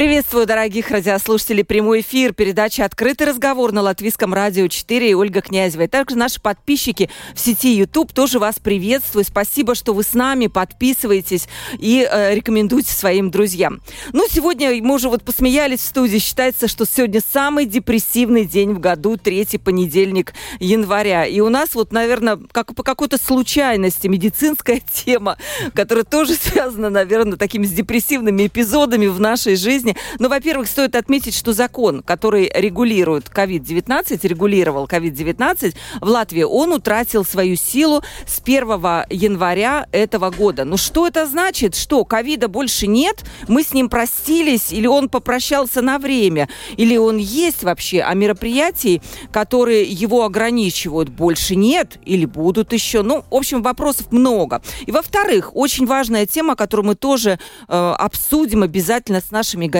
Приветствую, дорогих радиослушателей. Прямой эфир, передача «Открытый разговор» на Латвийском радио 4 и Ольга Князева. И также наши подписчики в сети YouTube тоже вас приветствую. Спасибо, что вы с нами, подписываетесь и э, рекомендуйте своим друзьям. Ну, сегодня мы уже вот посмеялись в студии. Считается, что сегодня самый депрессивный день в году, третий понедельник января. И у нас вот, наверное, как по какой-то случайности медицинская тема, которая тоже связана, наверное, такими с депрессивными эпизодами в нашей жизни жизни. Но, во-первых, стоит отметить, что закон, который регулирует COVID-19, регулировал COVID-19 в Латвии, он утратил свою силу с 1 января этого года. Ну что это значит? Что, ковида больше нет? Мы с ним простились? Или он попрощался на время? Или он есть вообще? А мероприятий, которые его ограничивают, больше нет? Или будут еще? Ну, в общем, вопросов много. И, во-вторых, очень важная тема, которую мы тоже э, обсудим обязательно с нашими гостями.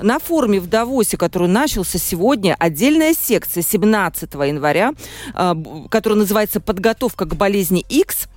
На форуме в Давосе, который начался сегодня, отдельная секция 17 января, а, которая называется «Подготовка к болезни X»,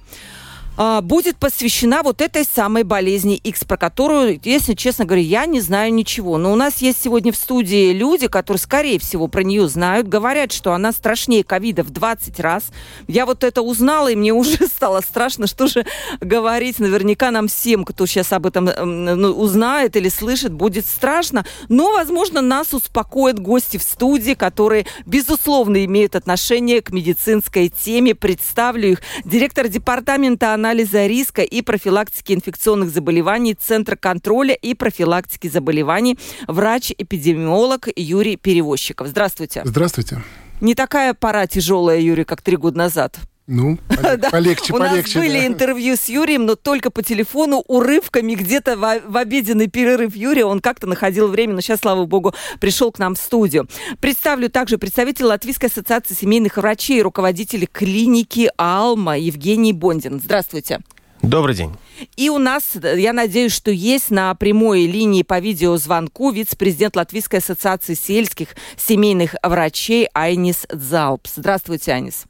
будет посвящена вот этой самой болезни X, про которую, если честно говоря, я не знаю ничего. Но у нас есть сегодня в студии люди, которые, скорее всего, про нее знают, говорят, что она страшнее ковида в 20 раз. Я вот это узнала, и мне уже стало страшно, что же говорить. Наверняка нам всем, кто сейчас об этом ну, узнает или слышит, будет страшно. Но, возможно, нас успокоят гости в студии, которые, безусловно, имеют отношение к медицинской теме. Представлю их. Директор департамента анализа риска и профилактики инфекционных заболеваний Центра контроля и профилактики заболеваний, врач-эпидемиолог Юрий Перевозчиков. Здравствуйте. Здравствуйте. Не такая пора тяжелая, Юрий, как три года назад. Ну, полегче, полегче. У нас были интервью с Юрием, но только по телефону, урывками, где-то в обеденный перерыв Юрия. Он как-то находил время, но сейчас, слава богу, пришел к нам в студию. Представлю также представителя Латвийской ассоциации семейных врачей, руководителя клиники «Алма» Евгений Бондин. Здравствуйте. Добрый день. И у нас, я надеюсь, что есть на прямой линии по видеозвонку вице-президент Латвийской ассоциации сельских семейных врачей Айнис Залпс. Здравствуйте, Айнис.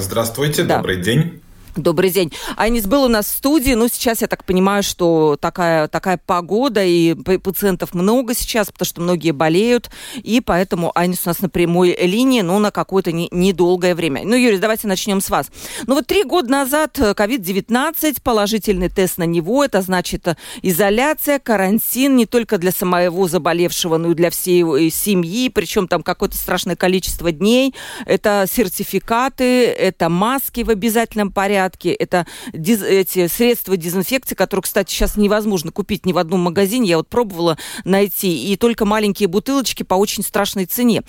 Здравствуйте, да. добрый день. Добрый день. Айнис был у нас в студии, ну, сейчас я так понимаю, что такая, такая погода, и пациентов много сейчас, потому что многие болеют, и поэтому Айнис у нас на прямой линии, но на какое-то не, недолгое время. Ну, Юрий, давайте начнем с вас. Ну, вот три года назад COVID-19, положительный тест на него, это значит э, изоляция, карантин не только для самого заболевшего, но и для всей его семьи, причем там какое-то страшное количество дней, это сертификаты, это маски в обязательном порядке, порядке. Это диз, эти средства дезинфекции, которые, кстати, сейчас невозможно купить ни в одном магазине. Я вот пробовала найти. И только маленькие бутылочки по очень страшной цене.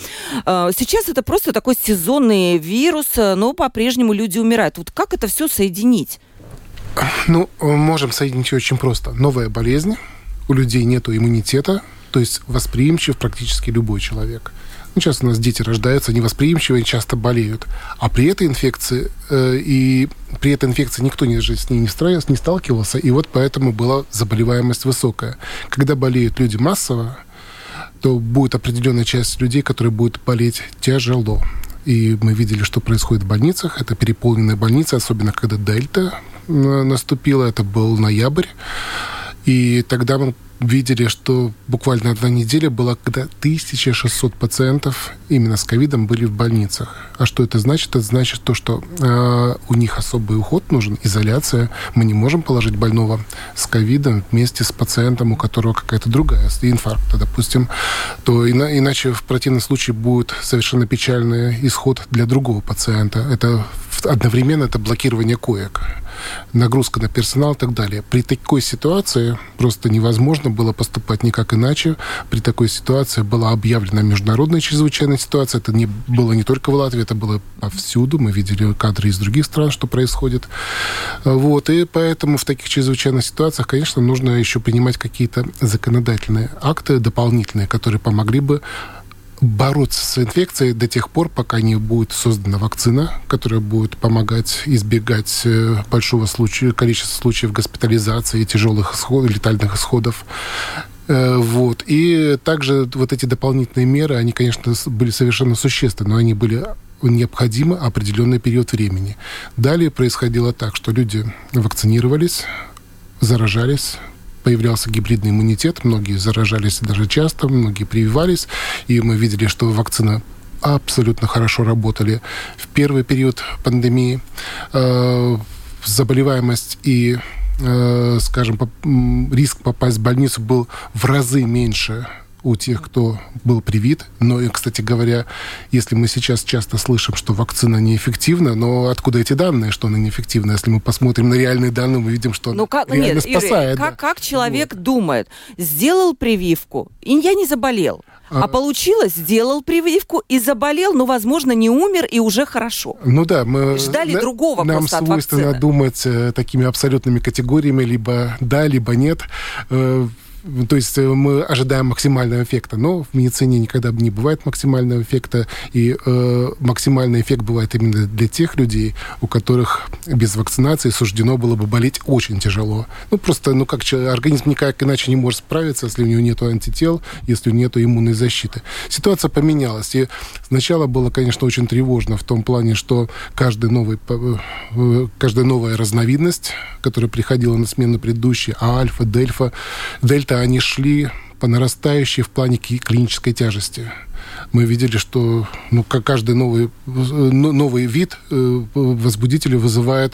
А, сейчас это просто такой сезонный вирус, но по-прежнему люди умирают. Вот как это все соединить? Ну, можем соединить очень просто. Новая болезнь, у людей нет иммунитета, то есть восприимчив практически любой человек. Ну, сейчас у нас дети рождаются невосприимчивые, часто болеют. А при этой инфекции э, и при этой инфекции никто не, с ней не, строился, не сталкивался, и вот поэтому была заболеваемость высокая. Когда болеют люди массово, то будет определенная часть людей, которые будут болеть тяжело. И мы видели, что происходит в больницах. Это переполненные больницы, особенно когда дельта э, наступила. Это был ноябрь. И тогда мы видели, что буквально одна неделя была, когда 1600 пациентов именно с ковидом были в больницах. А что это значит? Это значит то, что э, у них особый уход нужен, изоляция. Мы не можем положить больного с ковидом вместе с пациентом, у которого какая-то другая инфаркт, допустим, то ина- иначе в противном случае будет совершенно печальный исход для другого пациента. Это одновременно это блокирование коек нагрузка на персонал и так далее. При такой ситуации просто невозможно было поступать никак иначе. При такой ситуации была объявлена международная чрезвычайная ситуация. Это не было не только в Латвии, это было повсюду. Мы видели кадры из других стран, что происходит. Вот. И поэтому в таких чрезвычайных ситуациях, конечно, нужно еще принимать какие-то законодательные акты дополнительные, которые помогли бы бороться с инфекцией до тех пор, пока не будет создана вакцина, которая будет помогать избегать э, большого случая, количества случаев госпитализации, тяжелых исходов, летальных исходов. Э, вот. И также вот эти дополнительные меры, они, конечно, были совершенно существенны, но они были необходимы определенный период времени. Далее происходило так, что люди вакцинировались, заражались, появлялся гибридный иммунитет, многие заражались даже часто, многие прививались, и мы видели, что вакцина абсолютно хорошо работали в первый период пандемии. Э, заболеваемость и э, скажем, риск попасть в больницу был в разы меньше у тех, кто был привит. Но, кстати говоря, если мы сейчас часто слышим, что вакцина неэффективна, но откуда эти данные, что она неэффективна? Если мы посмотрим на реальные данные, мы видим, что ну, как, реально нет, спасает. Юрий, как, как человек вот. думает? Сделал прививку, и я не заболел. А, а получилось, сделал прививку и заболел, но, возможно, не умер и уже хорошо. Ну да, мы ждали на, другого нам просто свойственно от думать э, такими абсолютными категориями, либо да, либо нет. Э, то есть э, мы ожидаем максимального эффекта, но в медицине никогда не бывает максимального эффекта, и э, максимальный эффект бывает именно для тех людей, у которых без вакцинации суждено было бы болеть очень тяжело. Ну, просто, ну, как организм никак иначе не может справиться, если у него нет антител, если у него нет иммунной защиты. Ситуация поменялась, и сначала было, конечно, очень тревожно в том плане, что каждый новый, э, каждая новая разновидность, которая приходила на смену предыдущей, а альфа, дельфа, дельта, это они шли по нарастающей в плане клинической тяжести. Мы видели, что ну, как каждый новый, ну, новый вид э, возбудителя вызывает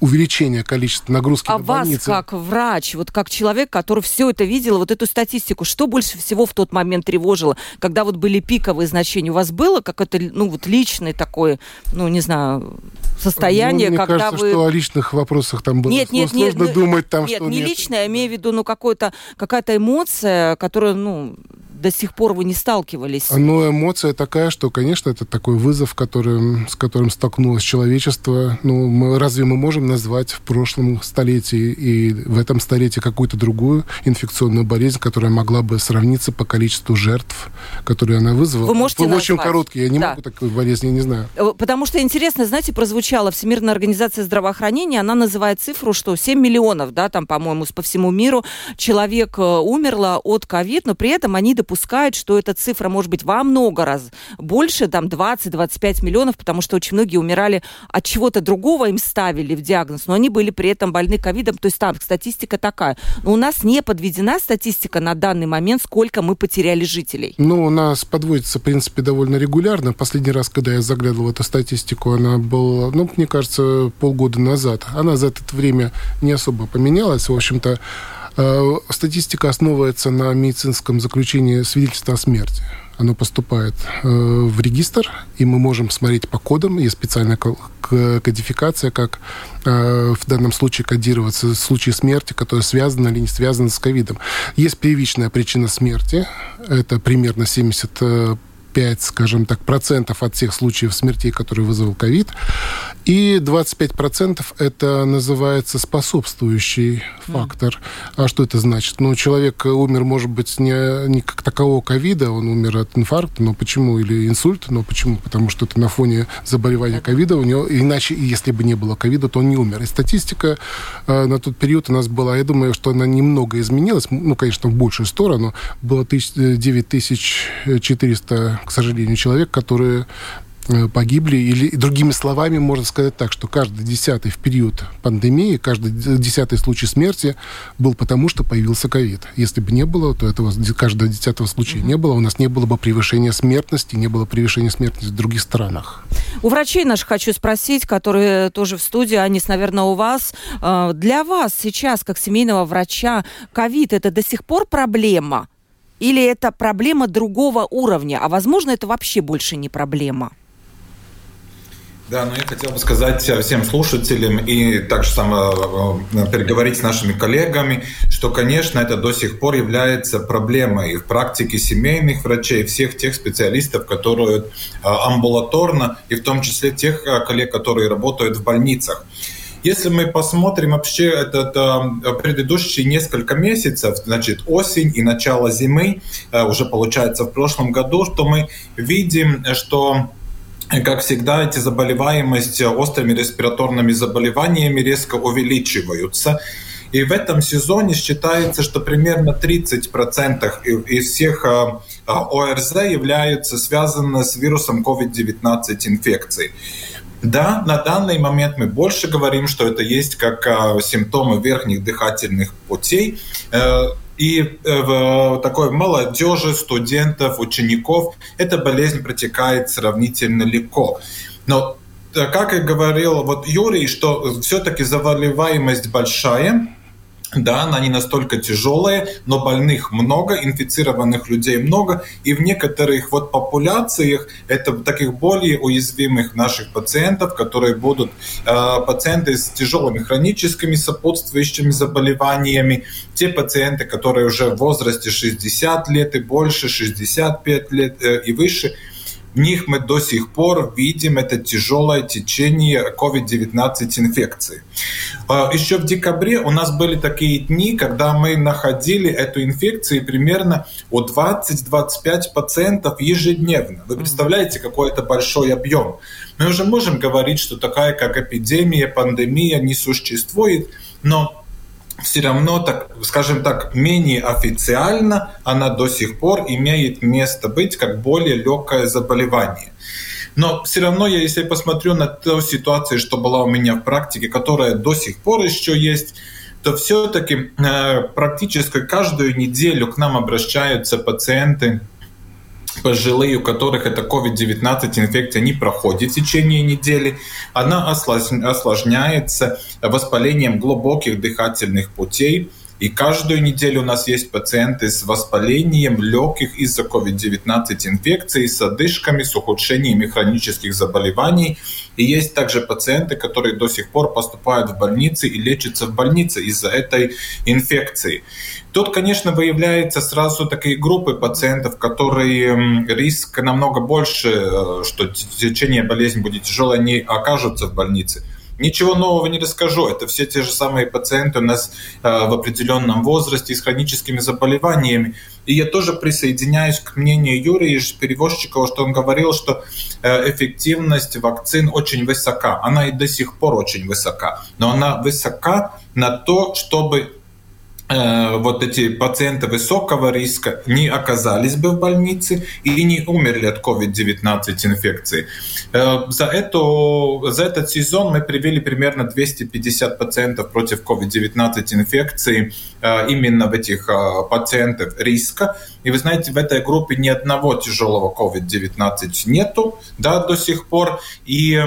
увеличение количества нагрузки а на больницы. вас, как врач, вот как человек, который все это видел, вот эту статистику, что больше всего в тот момент тревожило, когда вот были пиковые значения? У вас было какое-то, ну, вот личное такое, ну, не знаю, состояние, ну, мне когда кажется, вы... что о личных вопросах там было нет, нет, сложно нет, думать там, нет, что не нет. личное, я имею в виду, ну, какая-то эмоция, которая, ну, до сих пор вы не сталкивались? Ну, эмоция такая, что, конечно, это такой вызов, который, с которым столкнулось человечество. Ну, мы, разве мы можем назвать в прошлом столетии и в этом столетии какую-то другую инфекционную болезнь, которая могла бы сравниться по количеству жертв, которые она вызвала? Вы можете Вы очень короткий, я не да. могу такую болезнь, я не знаю. Э, потому что интересно, знаете, прозвучала Всемирная организация здравоохранения, она называет цифру, что 7 миллионов, да, там, по-моему, по всему миру человек э, умерло от ковид, но при этом они допускают допускают, что эта цифра может быть во много раз больше, там 20-25 миллионов, потому что очень многие умирали от чего-то другого, им ставили в диагноз, но они были при этом больны ковидом, то есть там статистика такая. Но у нас не подведена статистика на данный момент, сколько мы потеряли жителей. Ну, у нас подводится, в принципе, довольно регулярно. Последний раз, когда я заглядывал эту статистику, она была, ну, мне кажется, полгода назад. Она за это время не особо поменялась. В общем-то, статистика основывается на медицинском заключении свидетельства о смерти. Оно поступает э, в регистр, и мы можем смотреть по кодам. Есть специальная кодификация, как э, в данном случае кодироваться случаи смерти, которые связаны или не связаны с ковидом. Есть первичная причина смерти. Это примерно 70 25, скажем так, процентов от всех случаев смертей, которые вызвал ковид. И 25 процентов это называется способствующий фактор. А что это значит? Ну, человек умер, может быть, не, не как такового ковида, он умер от инфаркта, но почему? Или инсульта, но почему? Потому что это на фоне заболевания ковида у него, иначе, если бы не было ковида, то он не умер. И статистика э, на тот период у нас была, я думаю, что она немного изменилась, ну, конечно, в большую сторону. Было 9400 к сожалению, человек, которые э, погибли, или другими словами можно сказать так, что каждый десятый в период пандемии, каждый десятый случай смерти был потому, что появился ковид. Если бы не было, то этого каждого десятого случая не было, у нас не было бы превышения смертности, не было превышения смертности в других странах. У врачей наших хочу спросить, которые тоже в студии, Анис, наверное, у вас. Э, для вас сейчас, как семейного врача, ковид это до сих пор проблема? Или это проблема другого уровня, а возможно это вообще больше не проблема? Да, но я хотел бы сказать всем слушателям и также само э, переговорить с нашими коллегами, что, конечно, это до сих пор является проблемой в практике семейных врачей, всех тех специалистов, которые э, амбулаторно, и в том числе тех э, коллег, которые работают в больницах. Если мы посмотрим вообще этот предыдущие несколько месяцев, значит, осень и начало зимы, уже получается в прошлом году, то мы видим, что как всегда, эти заболеваемость острыми респираторными заболеваниями резко увеличиваются. И в этом сезоне считается, что примерно 30% из всех ОРЗ являются связаны с вирусом COVID-19 инфекцией. Да, на данный момент мы больше говорим, что это есть как а, симптомы верхних дыхательных путей. Э, и э, в такой молодежи, студентов, учеников эта болезнь протекает сравнительно легко. Но, э, как и говорил вот Юрий, что все-таки заболеваемость большая, да, не настолько тяжелая, но больных много, инфицированных людей много, и в некоторых вот популяциях это таких более уязвимых наших пациентов, которые будут э, пациенты с тяжелыми хроническими сопутствующими заболеваниями, те пациенты, которые уже в возрасте 60 лет и больше, 65 лет э, и выше – в них мы до сих пор видим это тяжелое течение COVID-19 инфекции. А, Еще в декабре у нас были такие дни, когда мы находили эту инфекцию примерно у 20-25 пациентов ежедневно. Вы представляете, какой это большой объем? Мы уже можем говорить, что такая как эпидемия, пандемия не существует, но все равно, так, скажем так, менее официально она до сих пор имеет место быть как более легкое заболевание. Но все равно, я, если посмотрю на ту ситуацию, что была у меня в практике, которая до сих пор еще есть, то все-таки э, практически каждую неделю к нам обращаются пациенты пожилые, у которых это COVID-19 инфекция не проходит в течение недели, она осложняется воспалением глубоких дыхательных путей, и каждую неделю у нас есть пациенты с воспалением легких из-за COVID-19 инфекции, с одышками, с ухудшениями хронических заболеваний. И есть также пациенты, которые до сих пор поступают в больницы и лечатся в больнице из-за этой инфекции. Тут, конечно, выявляются сразу такие группы пациентов, которые риск намного больше, э, что течение болезни будет тяжелое, они окажутся в больнице. Ничего нового не расскажу. Это все те же самые пациенты у нас э, в определенном возрасте с хроническими заболеваниями. И я тоже присоединяюсь к мнению Юрия Перевозчикова, что он говорил, что э, эффективность вакцин очень высока. Она и до сих пор очень высока. Но она высока на то, чтобы вот эти пациенты высокого риска не оказались бы в больнице и не умерли от COVID-19 инфекции. Э, за, эту, за этот сезон мы привели примерно 250 пациентов против COVID-19 инфекции э, именно в этих пациентов риска. И вы знаете, в этой группе ни одного тяжелого COVID-19 нету да, до сих пор. И,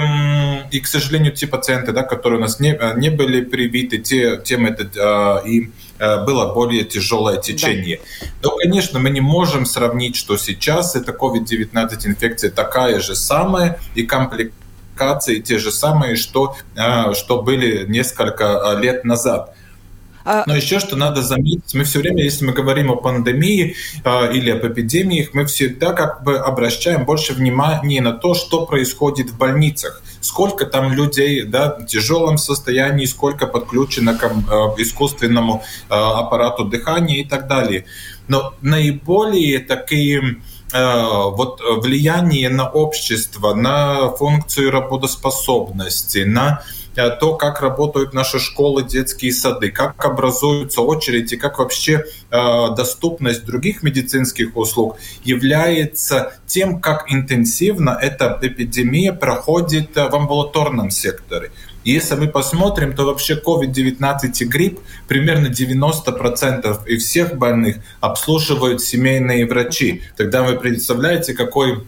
и, к сожалению, те пациенты, да, которые у нас не, не были привиты, те, тем это и Э, было более тяжелое течение. Да. Но, конечно, мы не можем сравнить, что сейчас эта COVID-19 инфекция такая же самая, и компликации те же самые, что, э, что были несколько э, лет назад. А Но еще что надо заметить, мы все время, если мы говорим о пандемии э, или об эпидемиях, мы всегда как бы обращаем больше внимания на то, что происходит в больницах. Сколько там людей да, в тяжелом состоянии, сколько подключено к э, искусственному э, аппарату дыхания и так далее. Но наиболее такие вот влияние на общество, на функцию работоспособности, на Э, то, как работают наши школы, детские сады, как образуются очереди, как вообще э, доступность других медицинских услуг является тем, как интенсивно эта эпидемия проходит э, в амбулаторном секторе. Если мы посмотрим, то вообще COVID-19 и грипп примерно 90% и всех больных обслуживают семейные врачи. Тогда вы представляете, какой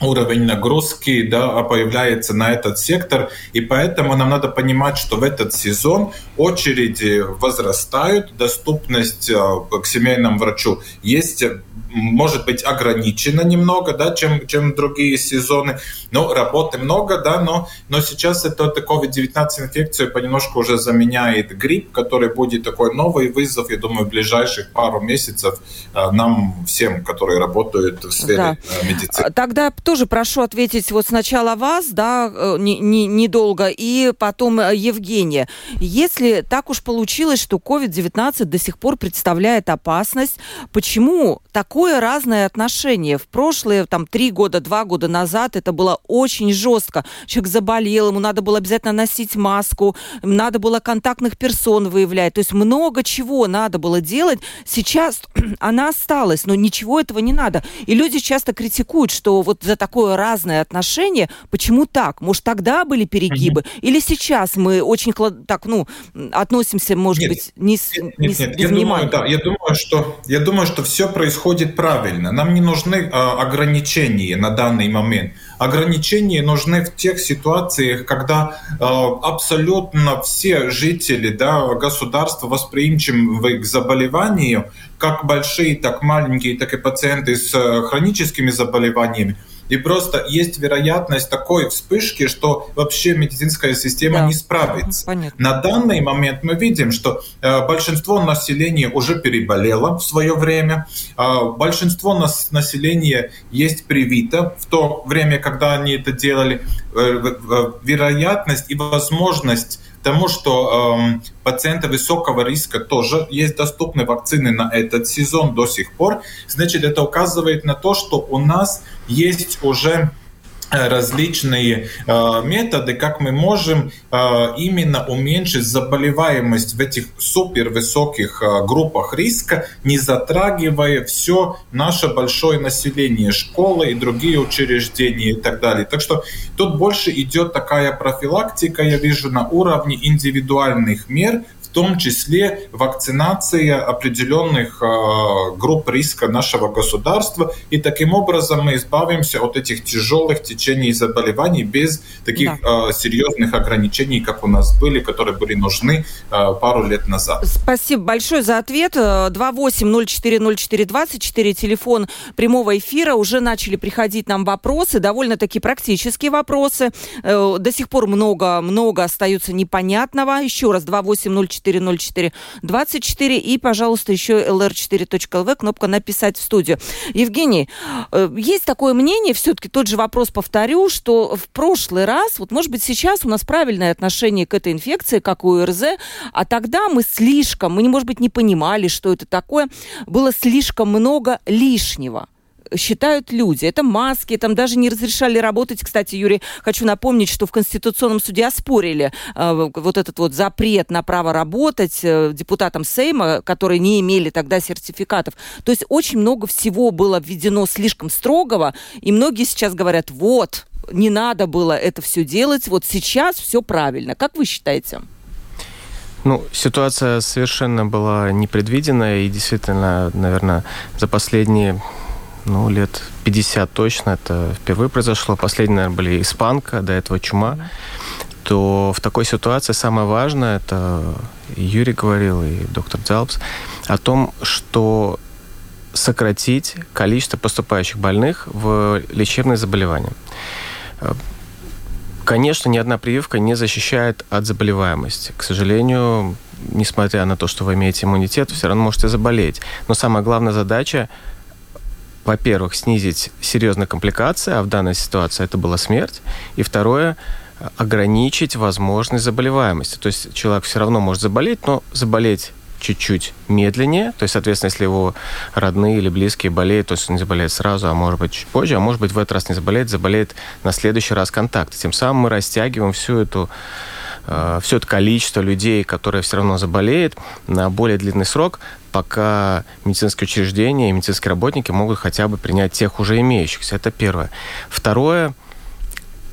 уровень нагрузки да, появляется на этот сектор, и поэтому нам надо понимать, что в этот сезон очереди возрастают, доступность э, к семейному врачу есть может быть ограничена немного, да, чем, чем другие сезоны. Ну, работы много, да, но, но сейчас это, это COVID-19 инфекцию понемножку уже заменяет грипп, который будет такой новый вызов, я думаю, в ближайших пару месяцев э, нам всем, которые работают в сфере да. Медицины. Тогда тоже прошу ответить вот сначала вас, да, э, недолго, не, не и потом э, Евгения. Если так уж получилось, что COVID-19 до сих пор представляет опасность, почему такое разное отношение? В прошлые там три года, два года назад это было очень жестко. Человек заболел, ему надо было обязательно носить маску, надо было контактных персон выявлять. То есть много чего надо было делать. Сейчас она осталась, но ничего этого не надо. И люди часто критикуют, что вот за такое разное отношение, почему так? Может, тогда были перегибы? Mm-hmm. Или сейчас мы очень так, ну, относимся, может нет, быть, не с, нет, нет, нет. Я думаю, да, я думаю, что я думаю, что все происходит правильно. Нам не нужны а, ограничения на данный момент. Ограничения нужны в тех ситуациях, когда э, абсолютно все жители да, государства восприимчивы к заболеванию, как большие, так маленькие, так и пациенты с э, хроническими заболеваниями. И просто есть вероятность такой вспышки, что вообще медицинская система да. не справится. Понятно. На данный момент мы видим, что э, большинство населения уже переболело в свое время, э, большинство нас, населения есть привито в то время, когда они это делали. Э, вероятность и возможность тому, что э, пациенты высокого риска тоже есть доступны вакцины на этот сезон до сих пор, значит, это указывает на то, что у нас есть уже различные э, методы, как мы можем э, именно уменьшить заболеваемость в этих супервысоких э, группах риска, не затрагивая все наше большое население, школы и другие учреждения и так далее. Так что тут больше идет такая профилактика, я вижу, на уровне индивидуальных мер, в том числе вакцинация определенных э, групп риска нашего государства. И таким образом мы избавимся от этих тяжелых течений заболеваний без таких да. э, серьезных ограничений, как у нас были, которые были нужны э, пару лет назад. Спасибо большое за ответ. 28040424, телефон прямого эфира. Уже начали приходить нам вопросы, довольно-таки практические вопросы. До сих пор много-много остается непонятного. Еще раз, 2804 404 24 и, пожалуйста, еще lr4.lv, кнопка «Написать в студию». Евгений, э, есть такое мнение, все-таки тот же вопрос повторю, что в прошлый раз, вот может быть сейчас у нас правильное отношение к этой инфекции, как у РЗ, а тогда мы слишком, мы, может быть, не понимали, что это такое, было слишком много лишнего считают люди. Это маски, там даже не разрешали работать. Кстати, Юрий, хочу напомнить, что в Конституционном суде оспорили э, вот этот вот запрет на право работать э, депутатам Сейма, которые не имели тогда сертификатов. То есть очень много всего было введено слишком строгого, и многие сейчас говорят, вот, не надо было это все делать, вот сейчас все правильно. Как вы считаете? Ну, ситуация совершенно была непредвиденная, и действительно, наверное, за последние ну, лет 50 точно. Это впервые произошло. Последние, наверное, были испанка, до этого чума. То в такой ситуации самое важное, это Юрий говорил, и доктор Дзалпс, о том, что сократить количество поступающих больных в лечебные заболевания. Конечно, ни одна прививка не защищает от заболеваемости. К сожалению, несмотря на то, что вы имеете иммунитет, вы все равно можете заболеть. Но самая главная задача во-первых, снизить серьезные компликации, а в данной ситуации это была смерть. И второе, ограничить возможность заболеваемости. То есть человек все равно может заболеть, но заболеть чуть-чуть медленнее. То есть, соответственно, если его родные или близкие болеют, то есть он не заболеет сразу, а может быть чуть позже, а может быть в этот раз не заболеет, заболеет на следующий раз контакт. Тем самым мы растягиваем всю эту все это количество людей, которые все равно заболеют, на более длинный срок, пока медицинские учреждения и медицинские работники могут хотя бы принять тех уже имеющихся. Это первое. Второе,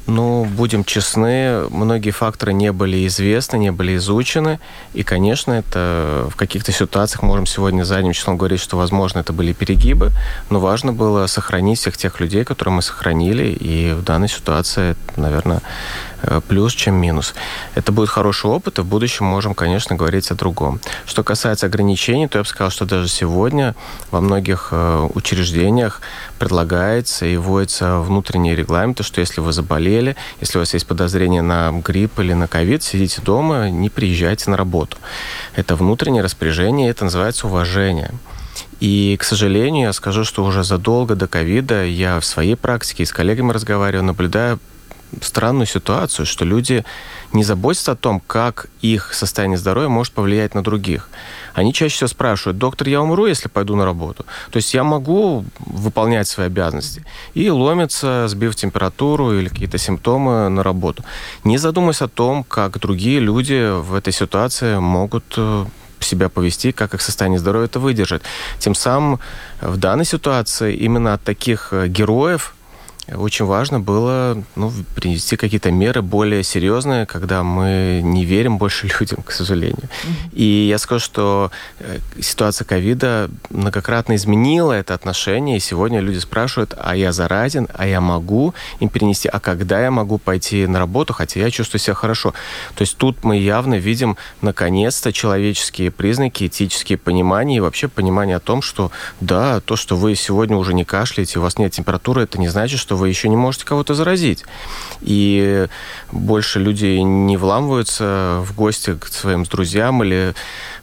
ну, будем честны, многие факторы не были известны, не были изучены. И, конечно, это в каких-то ситуациях можем сегодня задним числом говорить, что, возможно, это были перегибы. Но важно было сохранить всех тех людей, которые мы сохранили. И в данной ситуации, наверное, Э, плюс, чем минус. Это будет хороший опыт, и в будущем можем, конечно, говорить о другом. Что касается ограничений, то я бы сказал, что даже сегодня во многих э, учреждениях предлагается и вводится внутренние регламенты, что если вы заболели, если у вас есть подозрение на грипп или на ковид, сидите дома, не приезжайте на работу. Это внутреннее распоряжение, это называется уважение. И, к сожалению, я скажу, что уже задолго до ковида я в своей практике с коллегами разговариваю, наблюдаю странную ситуацию, что люди не заботятся о том, как их состояние здоровья может повлиять на других. Они чаще всего спрашивают, доктор, я умру, если пойду на работу? То есть я могу выполнять свои обязанности. И ломятся, сбив температуру или какие-то симптомы на работу. Не задумываясь о том, как другие люди в этой ситуации могут э, себя повести, как их состояние здоровья это выдержит. Тем самым в данной ситуации именно от таких э, героев очень важно было ну, принести какие-то меры более серьезные, когда мы не верим больше людям, к сожалению. Mm-hmm. И я скажу, что э, ситуация ковида многократно изменила это отношение, и сегодня люди спрашивают, а я заразен, а я могу им перенести, а когда я могу пойти на работу, хотя я чувствую себя хорошо. То есть тут мы явно видим, наконец-то, человеческие признаки, этические понимания и вообще понимание о том, что да, то, что вы сегодня уже не кашляете, у вас нет температуры, это не значит, что вы еще не можете кого-то заразить. И больше людей не вламываются в гости к своим друзьям или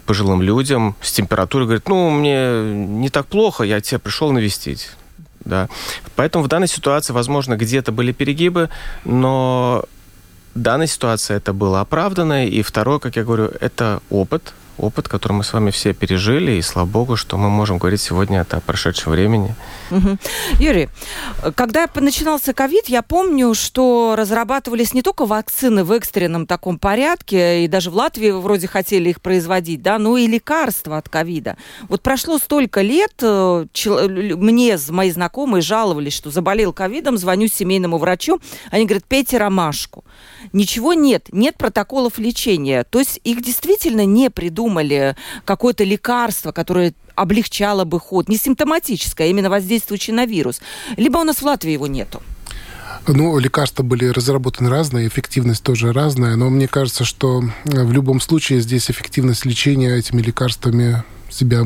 пожилым людям с температурой, говорят, ну, мне не так плохо, я тебя пришел навестить. Да. Поэтому в данной ситуации, возможно, где-то были перегибы, но данная ситуация это было оправданно. И второе, как я говорю, это опыт, опыт, который мы с вами все пережили, и слава богу, что мы можем говорить сегодня это о прошедшем времени. Юрий, когда начинался ковид, я помню, что разрабатывались не только вакцины в экстренном таком порядке, и даже в Латвии вроде хотели их производить, да, но и лекарства от ковида. Вот прошло столько лет, э, мне мои знакомые жаловались, что заболел ковидом, звоню семейному врачу, они говорят, пейте ромашку. Ничего нет, нет протоколов лечения. То есть их действительно не придумали какое-то лекарство, которое облегчало бы ход, не симптоматическое, а именно воздействующее на вирус. Либо у нас в Латвии его нету. Ну, лекарства были разработаны разные, эффективность тоже разная, но мне кажется, что в любом случае здесь эффективность лечения этими лекарствами себя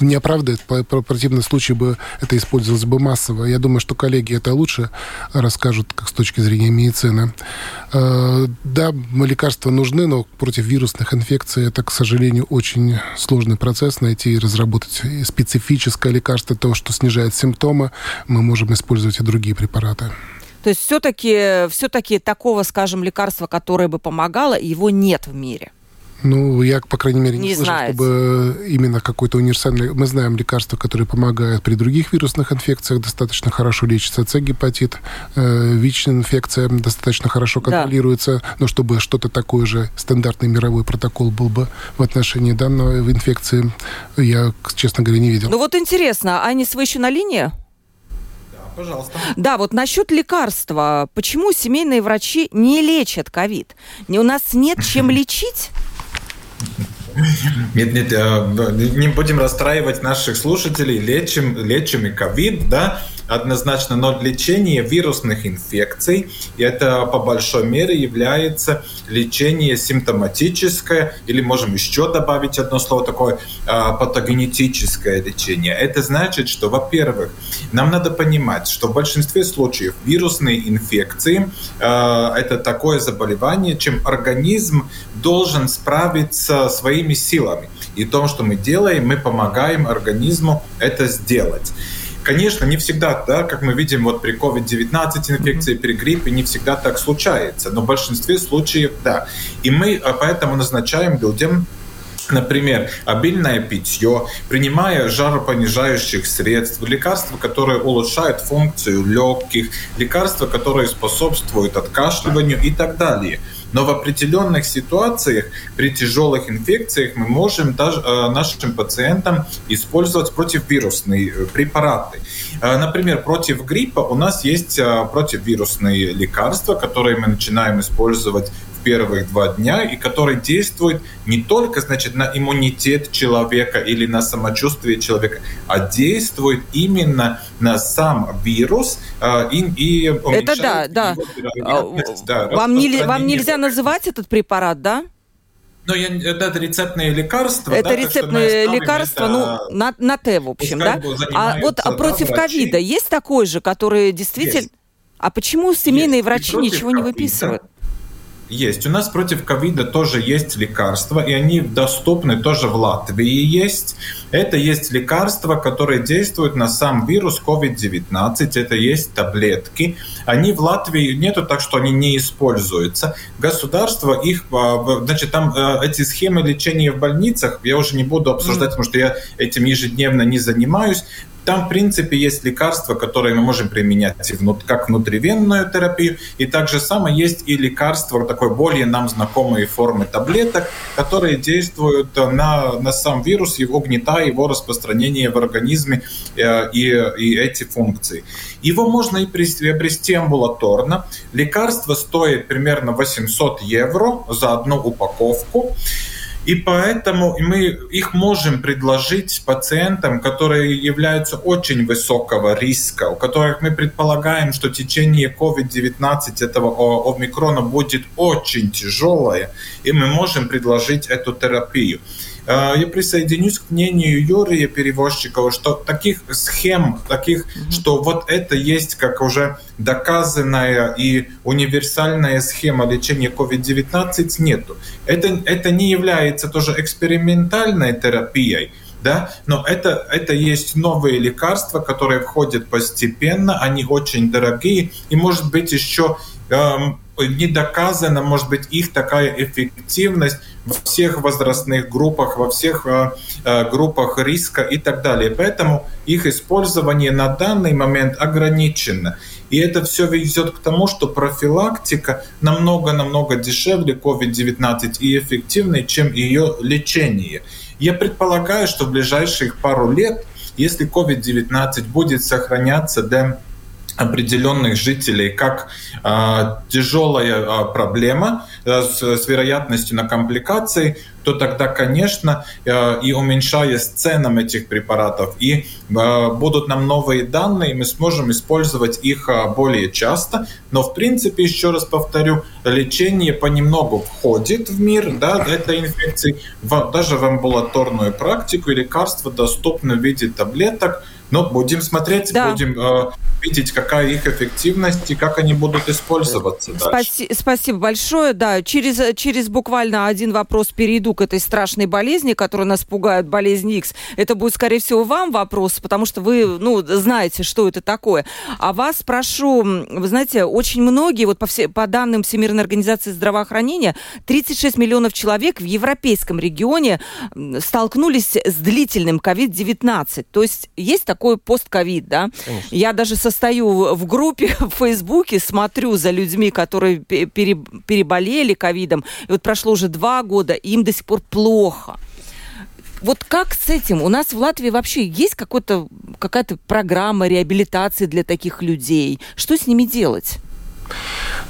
не оправдывает. По, по противном случае бы это использовалось бы массово. Я думаю, что коллеги это лучше расскажут, как с точки зрения медицины. Э, да, лекарства нужны, но против вирусных инфекций это, к сожалению, очень сложный процесс. Найти и разработать специфическое лекарство, то, что снижает симптомы, мы можем использовать и другие препараты. То есть все-таки все-таки такого, скажем, лекарства, которое бы помогало, его нет в мире. Ну, я, по крайней мере, не, не слышал, чтобы именно какой-то универсальный... Мы знаем лекарства, которые помогают при других вирусных инфекциях, достаточно хорошо лечится С-гепатит, э, ВИЧ-инфекция достаточно хорошо контролируется, да. но чтобы что-то такое же, стандартный мировой протокол был бы в отношении данной инфекции, я, честно говоря, не видел. Ну вот интересно, Анис, вы еще на линии? Пожалуйста. Да, вот насчет лекарства. Почему семейные врачи не лечат ковид? У нас нет чем лечить? Нет, нет, не будем расстраивать наших слушателей, лечим, лечим и ковид, да, однозначно, но лечение вирусных инфекций, это по большой мере является лечение симптоматическое, или можем еще добавить одно слово такое, а, патогенетическое лечение. Это значит, что, во-первых, нам надо понимать, что в большинстве случаев вирусные инфекции а, это такое заболевание, чем организм должен справиться своими силами. И то, что мы делаем, мы помогаем организму это сделать. Конечно, не всегда, да, как мы видим вот при COVID-19 инфекции, при гриппе, не всегда так случается, но в большинстве случаев да. И мы а, поэтому назначаем людям Например, обильное питье, принимая жаропонижающих средств, лекарства, которые улучшают функцию легких, лекарства, которые способствуют откашливанию и так далее. Но в определенных ситуациях при тяжелых инфекциях мы можем даже э, нашим пациентам использовать противовирусные э, препараты. Э, например, против гриппа у нас есть противовирусные лекарства, которые мы начинаем использовать первых два дня и который действует не только значит, на иммунитет человека или на самочувствие человека, а действует именно на сам вирус э, и, и Это да, да. да вам, не, вам нельзя называть этот препарат, да? Ну, я, это рецептные лекарства. Это да, рецептные лекарства, это, ну, на, на Т, в общем, да? А вот а против ковида есть такой же, который действительно... Есть. А почему семейные есть. врачи ничего не выписывают? Есть. У нас против ковида тоже есть лекарства, и они доступны тоже в Латвии есть. Это есть лекарства, которые действуют на сам вирус COVID-19. Это есть таблетки. Они в Латвии нету, так что они не используются. Государство их, а, значит, там а, эти схемы лечения в больницах, я уже не буду обсуждать, mm. потому что я этим ежедневно не занимаюсь. Там, в принципе, есть лекарства, которые мы можем применять как внутривенную терапию, и также самое есть и лекарства, такой более нам знакомые формы таблеток, которые действуют на, на сам вирус, его угнетая его распространение в организме э, и, и эти функции. Его можно и приобрести амбулаторно. Лекарство стоит примерно 800 евро за одну упаковку. И поэтому мы их можем предложить пациентам, которые являются очень высокого риска, у которых мы предполагаем, что течение COVID-19 этого омикрона будет очень тяжелое, и мы можем предложить эту терапию. Э, я присоединюсь к мнению Юрия Перевозчикова, что таких схем, таких, mm-hmm. что вот это есть как уже доказанная и универсальная схема лечения COVID-19 нету. Это, это не является тоже экспериментальной терапией, да, но это, это есть новые лекарства, которые входят постепенно, они очень дорогие, и может быть еще эм, не доказана, может быть, их такая эффективность во всех возрастных группах, во всех э, э, группах риска и так далее. Поэтому их использование на данный момент ограничено. И это все ведет к тому, что профилактика намного-намного дешевле COVID-19 и эффективнее, чем ее лечение. Я предполагаю, что в ближайших пару лет, если COVID-19 будет сохраняться до определенных жителей как э, тяжелая э, проблема э, с, с вероятностью на компликации, то тогда, конечно, э, и уменьшаясь ценам этих препаратов, и э, будут нам новые данные, мы сможем использовать их э, более часто. Но, в принципе, еще раз повторю, лечение понемногу входит в мир да, этой инфекции, в, даже в амбулаторную практику, и лекарства доступны в виде таблеток. Но будем смотреть, да. будем э, видеть, какая их эффективность и как они будут использоваться Спаси, Спасибо большое. Да, через, через буквально один вопрос перейду к этой страшной болезни, которая нас пугает, болезнь X. Это будет, скорее всего, вам вопрос, потому что вы, ну, знаете, что это такое. А вас спрошу, вы знаете, очень многие, вот по, все, по данным Всемирной организации здравоохранения, 36 миллионов человек в европейском регионе столкнулись с длительным COVID-19. То есть есть такой постковид, да? Конечно. Я даже со состою в группе в Фейсбуке, смотрю за людьми, которые пере, переболели ковидом, и вот прошло уже два года, и им до сих пор плохо. Вот как с этим? У нас в Латвии вообще есть какая-то программа реабилитации для таких людей? Что с ними делать?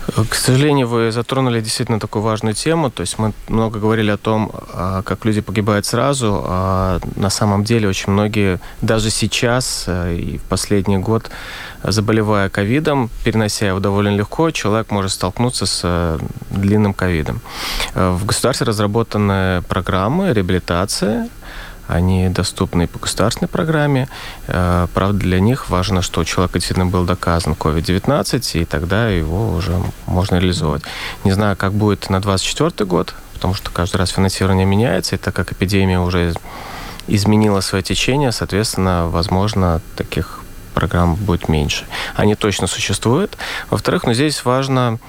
К сожалению, вы затронули действительно такую важную тему. То есть мы много говорили о том, а, как люди погибают сразу. А на самом деле очень многие даже сейчас э, и в последний год, заболевая ковидом, перенося его довольно легко, человек может столкнуться с э, длинным ковидом. Э, в государстве разработаны программы реабилитации, они доступны по государственной программе. Э, правда, для них важно, что у человека действительно был доказан COVID-19, и тогда его уже можно реализовать. Не знаю, как будет на 2024 год, потому что каждый раз финансирование меняется, и так как эпидемия уже изменила свое течение, соответственно, возможно, таких программ будет меньше. Они точно существуют. Во-вторых, ну, здесь важно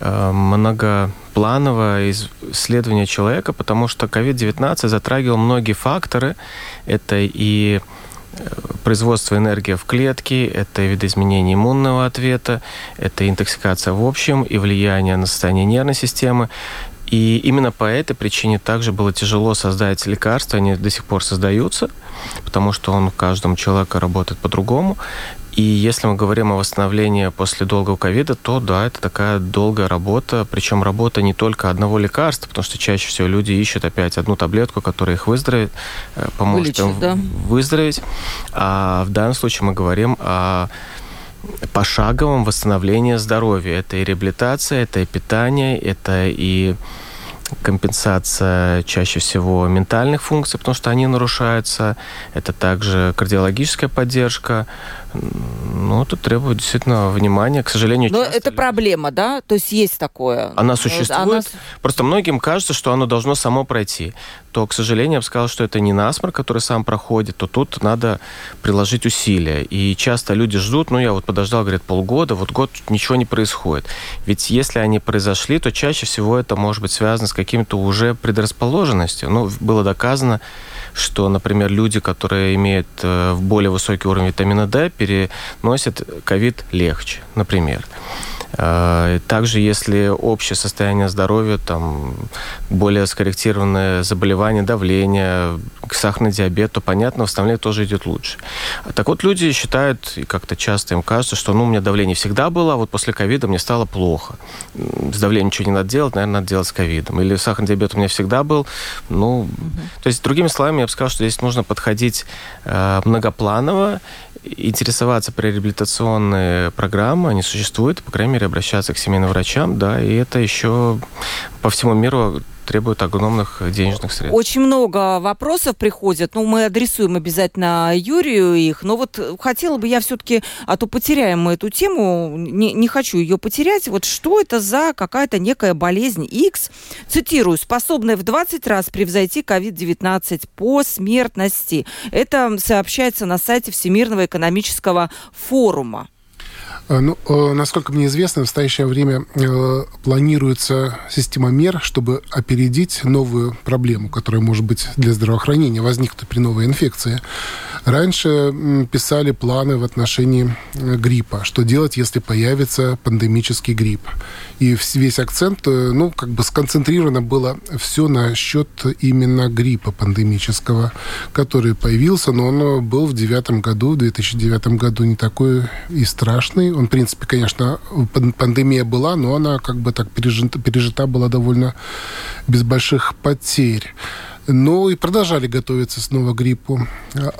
многоплановое исследование человека, потому что COVID-19 затрагивал многие факторы. Это и э, производство энергии в клетке, это видоизменение иммунного ответа, это интоксикация в общем и влияние на состояние нервной системы. И именно по этой причине также было тяжело создать лекарства, они до сих пор создаются, потому что он у каждого человека работает по-другому. И если мы говорим о восстановлении после долгого ковида, то да, это такая долгая работа, причем работа не только одного лекарства, потому что чаще всего люди ищут опять одну таблетку, которая их выздоровит, э, поможет Вылечит, им да. выздороветь. А в данном случае мы говорим о пошаговом восстановлении здоровья. Это и реабилитация, это и питание, это и компенсация чаще всего ментальных функций, потому что они нарушаются. Это также кардиологическая поддержка. Ну, это требует действительно внимания. К сожалению, Но это люди... проблема, да? То есть есть такое? Она существует. Она... Просто многим кажется, что оно должно само пройти. То, к сожалению, я бы сказал, что это не насморк, который сам проходит, то тут надо приложить усилия. И часто люди ждут, ну, я вот подождал, говорят, полгода, вот год ничего не происходит. Ведь если они произошли, то чаще всего это может быть связано с каким-то уже предрасположенностью. Ну, было доказано, что, например, люди, которые имеют э, более высокий уровень витамина D, переносят ковид легче, например. А, также, если общее состояние здоровья, там, более скорректированное заболевание, давление, сахарный диабет, то, понятно, восстановление тоже идет лучше. Так вот, люди считают, и как-то часто им кажется, что, ну, у меня давление всегда было, а вот после ковида мне стало плохо. С давлением ничего не надо делать, наверное, надо делать с ковидом. Или сахарный диабет у меня всегда был. Ну, угу. то есть, другими словами, я бы сказал, что здесь нужно подходить э, многопланово интересоваться про реабилитационные программы, они существуют, по крайней мере, обращаться к семейным врачам, да, и это еще по всему миру требует огромных денежных средств. Очень много вопросов приходят. Ну, мы адресуем обязательно Юрию их. Но вот хотела бы я все-таки, а то потеряем мы эту тему, не, не хочу ее потерять. Вот что это за какая-то некая болезнь X, цитирую, способная в 20 раз превзойти COVID-19 по смертности. Это сообщается на сайте Всемирного экономического форума. Э, ну, э, насколько мне известно, в настоящее время э, планируется система мер, чтобы опередить новую проблему, которая может быть для здравоохранения возникнуть при новой инфекции. Раньше писали планы в отношении гриппа, что делать, если появится пандемический грипп. И весь акцент, ну, как бы сконцентрировано было все на счет именно гриппа пандемического, который появился, но он был в девятом году, в 2009 году не такой и страшный, он, в принципе, конечно, пандемия была, но она как бы так пережита, пережита была довольно без больших потерь. Ну и продолжали готовиться снова к гриппу.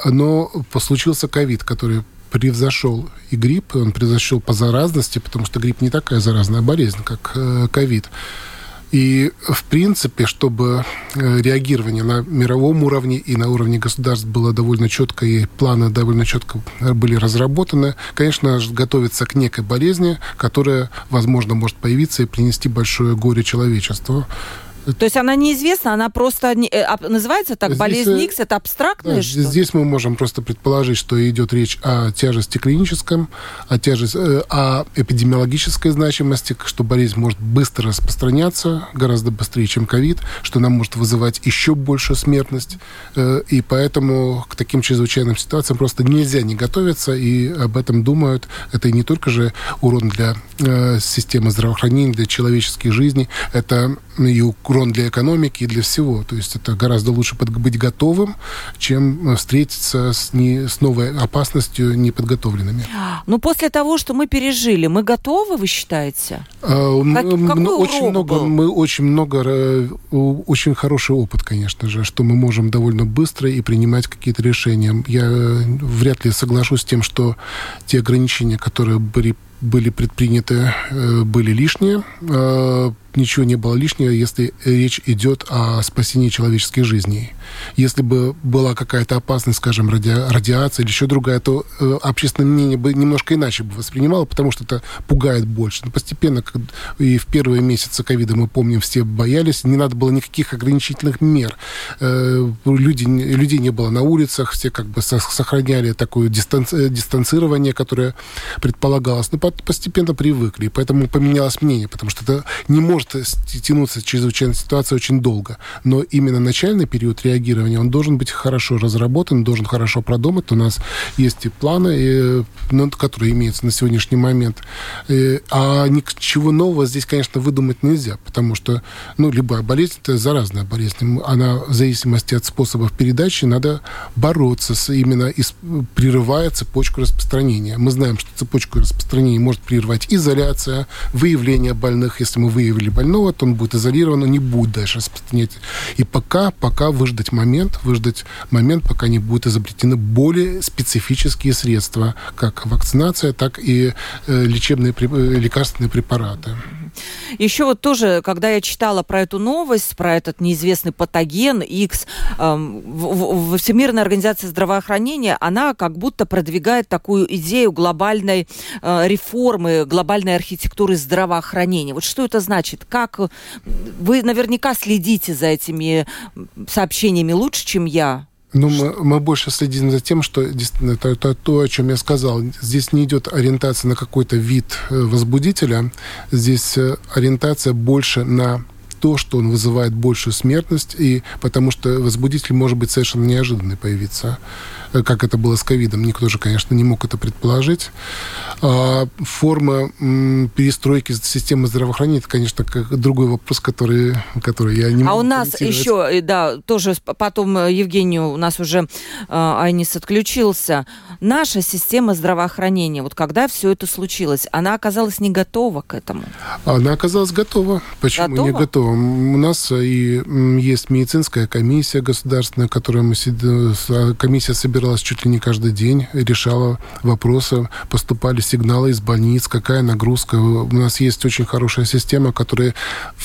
Но случился ковид, который превзошел и грипп, он превзошел по заразности, потому что грипп не такая заразная болезнь, как э, ковид. И, в принципе, чтобы э, реагирование на мировом уровне и на уровне государств было довольно четко, и планы довольно четко были разработаны, конечно, готовиться к некой болезни, которая, возможно, может появиться и принести большое горе человечеству. То есть она неизвестна, она просто э, называется так, здесь, болезнь X, это абстрактная да, что Здесь мы можем просто предположить, что идет речь о тяжести клиническом, о, тяжести, э, о эпидемиологической значимости, что болезнь может быстро распространяться, гораздо быстрее, чем ковид, что она может вызывать еще большую смертность. Э, и поэтому к таким чрезвычайным ситуациям просто нельзя не готовиться, и об этом думают. Это не только же урон для системы здравоохранения, для человеческой жизни, это и урон для экономики и для всего. То есть это гораздо лучше быть готовым, чем э, встретиться с, не, с новой опасностью неподготовленными. Ну, после того, что мы пережили, мы готовы, вы считаете? А, как, мы, очень много, был? мы очень много, э, очень хороший опыт, конечно же, что мы можем довольно быстро и принимать какие-то решения. Я вряд ли соглашусь с тем, что те ограничения, которые были были предприняты, были лишние ничего не было лишнего, если речь идет о спасении человеческих жизней. Если бы была какая-то опасность, скажем, ради, радиация или еще другая, то э, общественное мнение бы немножко иначе бы воспринимало, потому что это пугает больше. Но постепенно, как, и в первые месяцы ковида, мы помним, все боялись, не надо было никаких ограничительных мер. Э, люди, людей не было на улицах, все как бы сохраняли такое дистанци, дистанцирование, которое предполагалось. Но постепенно привыкли, и поэтому поменялось мнение, потому что это не может тянуться чрезвычайная ситуация очень долго. Но именно начальный период реагирования, он должен быть хорошо разработан, должен хорошо продумать. У нас есть и планы, и, ну, которые имеются на сегодняшний момент. И, а ничего нового здесь, конечно, выдумать нельзя, потому что ну, любая болезнь – это заразная болезнь. Она в зависимости от способов передачи надо бороться с именно из, прерывая цепочку распространения. Мы знаем, что цепочку распространения может прервать изоляция, выявление больных, если мы выявили больного, то он будет изолирован, он не будет дальше распространять. И пока, пока выждать момент, выждать момент, пока не будут изобретены более специфические средства, как вакцинация, так и э, лечебные, э, лекарственные препараты. Еще вот тоже, когда я читала про эту новость, про этот неизвестный патоген X, эм, Всемирная организация здравоохранения, она как будто продвигает такую идею глобальной э, реформы, глобальной архитектуры здравоохранения. Вот что это значит? Как вы наверняка следите за этими сообщениями лучше, чем я? Ну, мы, мы больше следим за тем, что действительно то, то, то, о чем я сказал. Здесь не идет ориентация на какой-то вид э, возбудителя. Здесь э, ориентация больше на то, что он вызывает большую смертность, и потому что возбудитель может быть совершенно неожиданный появиться. Э, как это было с ковидом. Никто же, конечно, не мог это предположить. А форма перестройки системы здравоохранения, это, конечно, другой вопрос, который, который я не а могу А у нас еще, э, да, тоже потом э, Евгению, у нас уже Айнис отключился. Наша система здравоохранения, вот когда все это случилось, она оказалась не готова к этому? Она оказалась готова. Почему готова? не готова? У нас и есть медицинская комиссия государственная, которая мы комиссия собирает собиралась чуть ли не каждый день, решала вопросы, поступали сигналы из больниц, какая нагрузка. У нас есть очень хорошая система, которая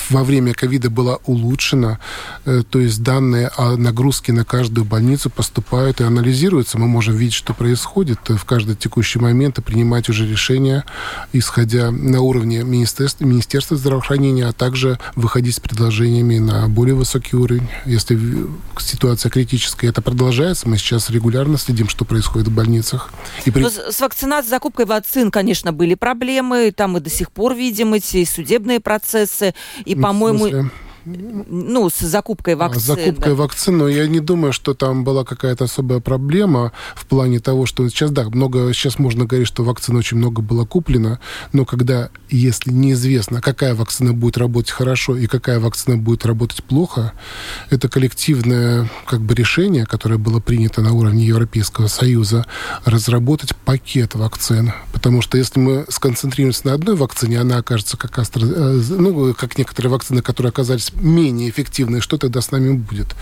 во время ковида была улучшена, э, то есть данные о нагрузке на каждую больницу поступают и анализируются. Мы можем видеть, что происходит в каждый текущий момент и принимать уже решения, исходя на уровне Министерства, Министерства здравоохранения, а также выходить с предложениями на более высокий уровень. Если ситуация критическая, это продолжается, мы сейчас регулярно регулярно следим, что происходит в больницах. И при... с вакцинацией, закупкой вакцин, конечно, были проблемы. Там мы до сих пор видим эти судебные процессы. И, по-моему ну, с закупкой вакцин. С закупкой да. вакцин, но я не думаю, что там была какая-то особая проблема в плане того, что сейчас, да, много, сейчас можно говорить, что вакцин очень много было куплено, но когда, если неизвестно, какая вакцина будет работать хорошо и какая вакцина будет работать плохо, это коллективное как бы решение, которое было принято на уровне Европейского Союза, разработать пакет вакцин. Потому что если мы сконцентрируемся на одной вакцине, она окажется как, астро... Э, ну, как некоторые вакцины, которые оказались менее эффективны, что тогда с нами будет?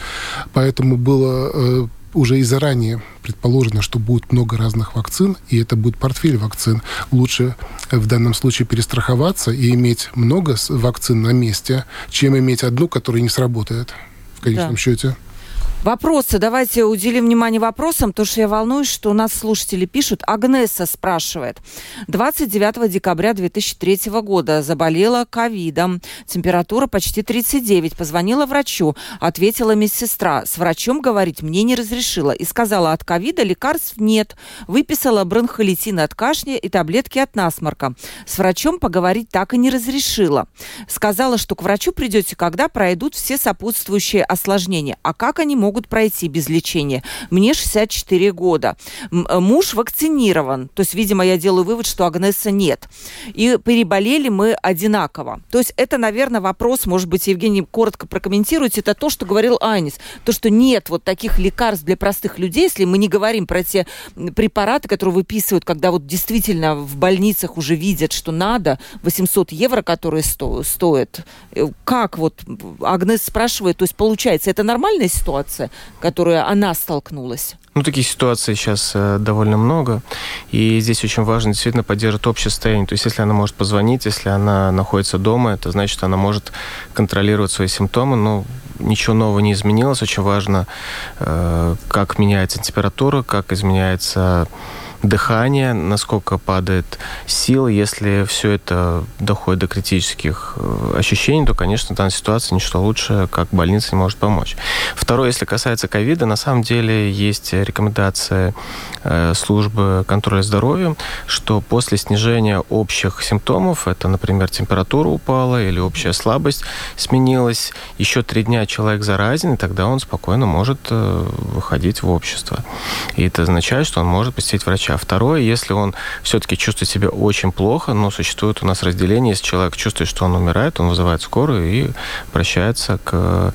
Поэтому было э, уже и заранее предположено, что будет много разных вакцин, и это будет портфель вакцин. Лучше в данном случае перестраховаться и иметь много вакцин на месте, чем иметь одну, которая не сработает в конечном да. счете. Вопросы. Давайте уделим внимание вопросам, потому что я волнуюсь, что у нас слушатели пишут. Агнеса спрашивает. 29 декабря 2003 года заболела ковидом. Температура почти 39. Позвонила врачу. Ответила медсестра. С врачом говорить мне не разрешила. И сказала, от ковида лекарств нет. Выписала бронхолитин от кашля и таблетки от насморка. С врачом поговорить так и не разрешила. Сказала, что к врачу придете, когда пройдут все сопутствующие осложнения. А как они могут могут пройти без лечения. Мне 64 года. Э, муж вакцинирован. То есть, видимо, я делаю вывод, что Агнеса нет. И переболели мы одинаково. То есть это, наверное, вопрос, может быть, Евгений, коротко прокомментируйте, это то, что говорил Анис. То, что нет вот таких лекарств для простых людей, если мы не говорим про те препараты, которые выписывают, когда вот действительно в больницах уже видят, что надо, 800 евро, которые сто, стоят. Э, как вот Агнес спрашивает, то есть получается, это нормальная ситуация? Ситуация, которую она столкнулась? Ну, таких ситуаций сейчас э, довольно много. И здесь очень важно действительно поддерживать общее состояние. То есть, если она может позвонить, если она находится дома, это значит, она может контролировать свои симптомы. Но ничего нового не изменилось. Очень важно, э, как меняется температура, как изменяется дыхание, насколько падает сила. Если все это доходит до критических э, ощущений, то, конечно, в данной ситуации ничто лучше, как больница не может помочь. Второе, если касается ковида, на самом деле есть рекомендация э, службы контроля здоровья, что после снижения общих симптомов, это, например, температура упала или общая слабость сменилась, еще три дня человек заразен, и тогда он спокойно может э, выходить в общество. И это означает, что он может посетить врача. Второе, если он все-таки чувствует себя очень плохо, но существует у нас разделение, если человек чувствует, что он умирает, он вызывает скорую и обращается к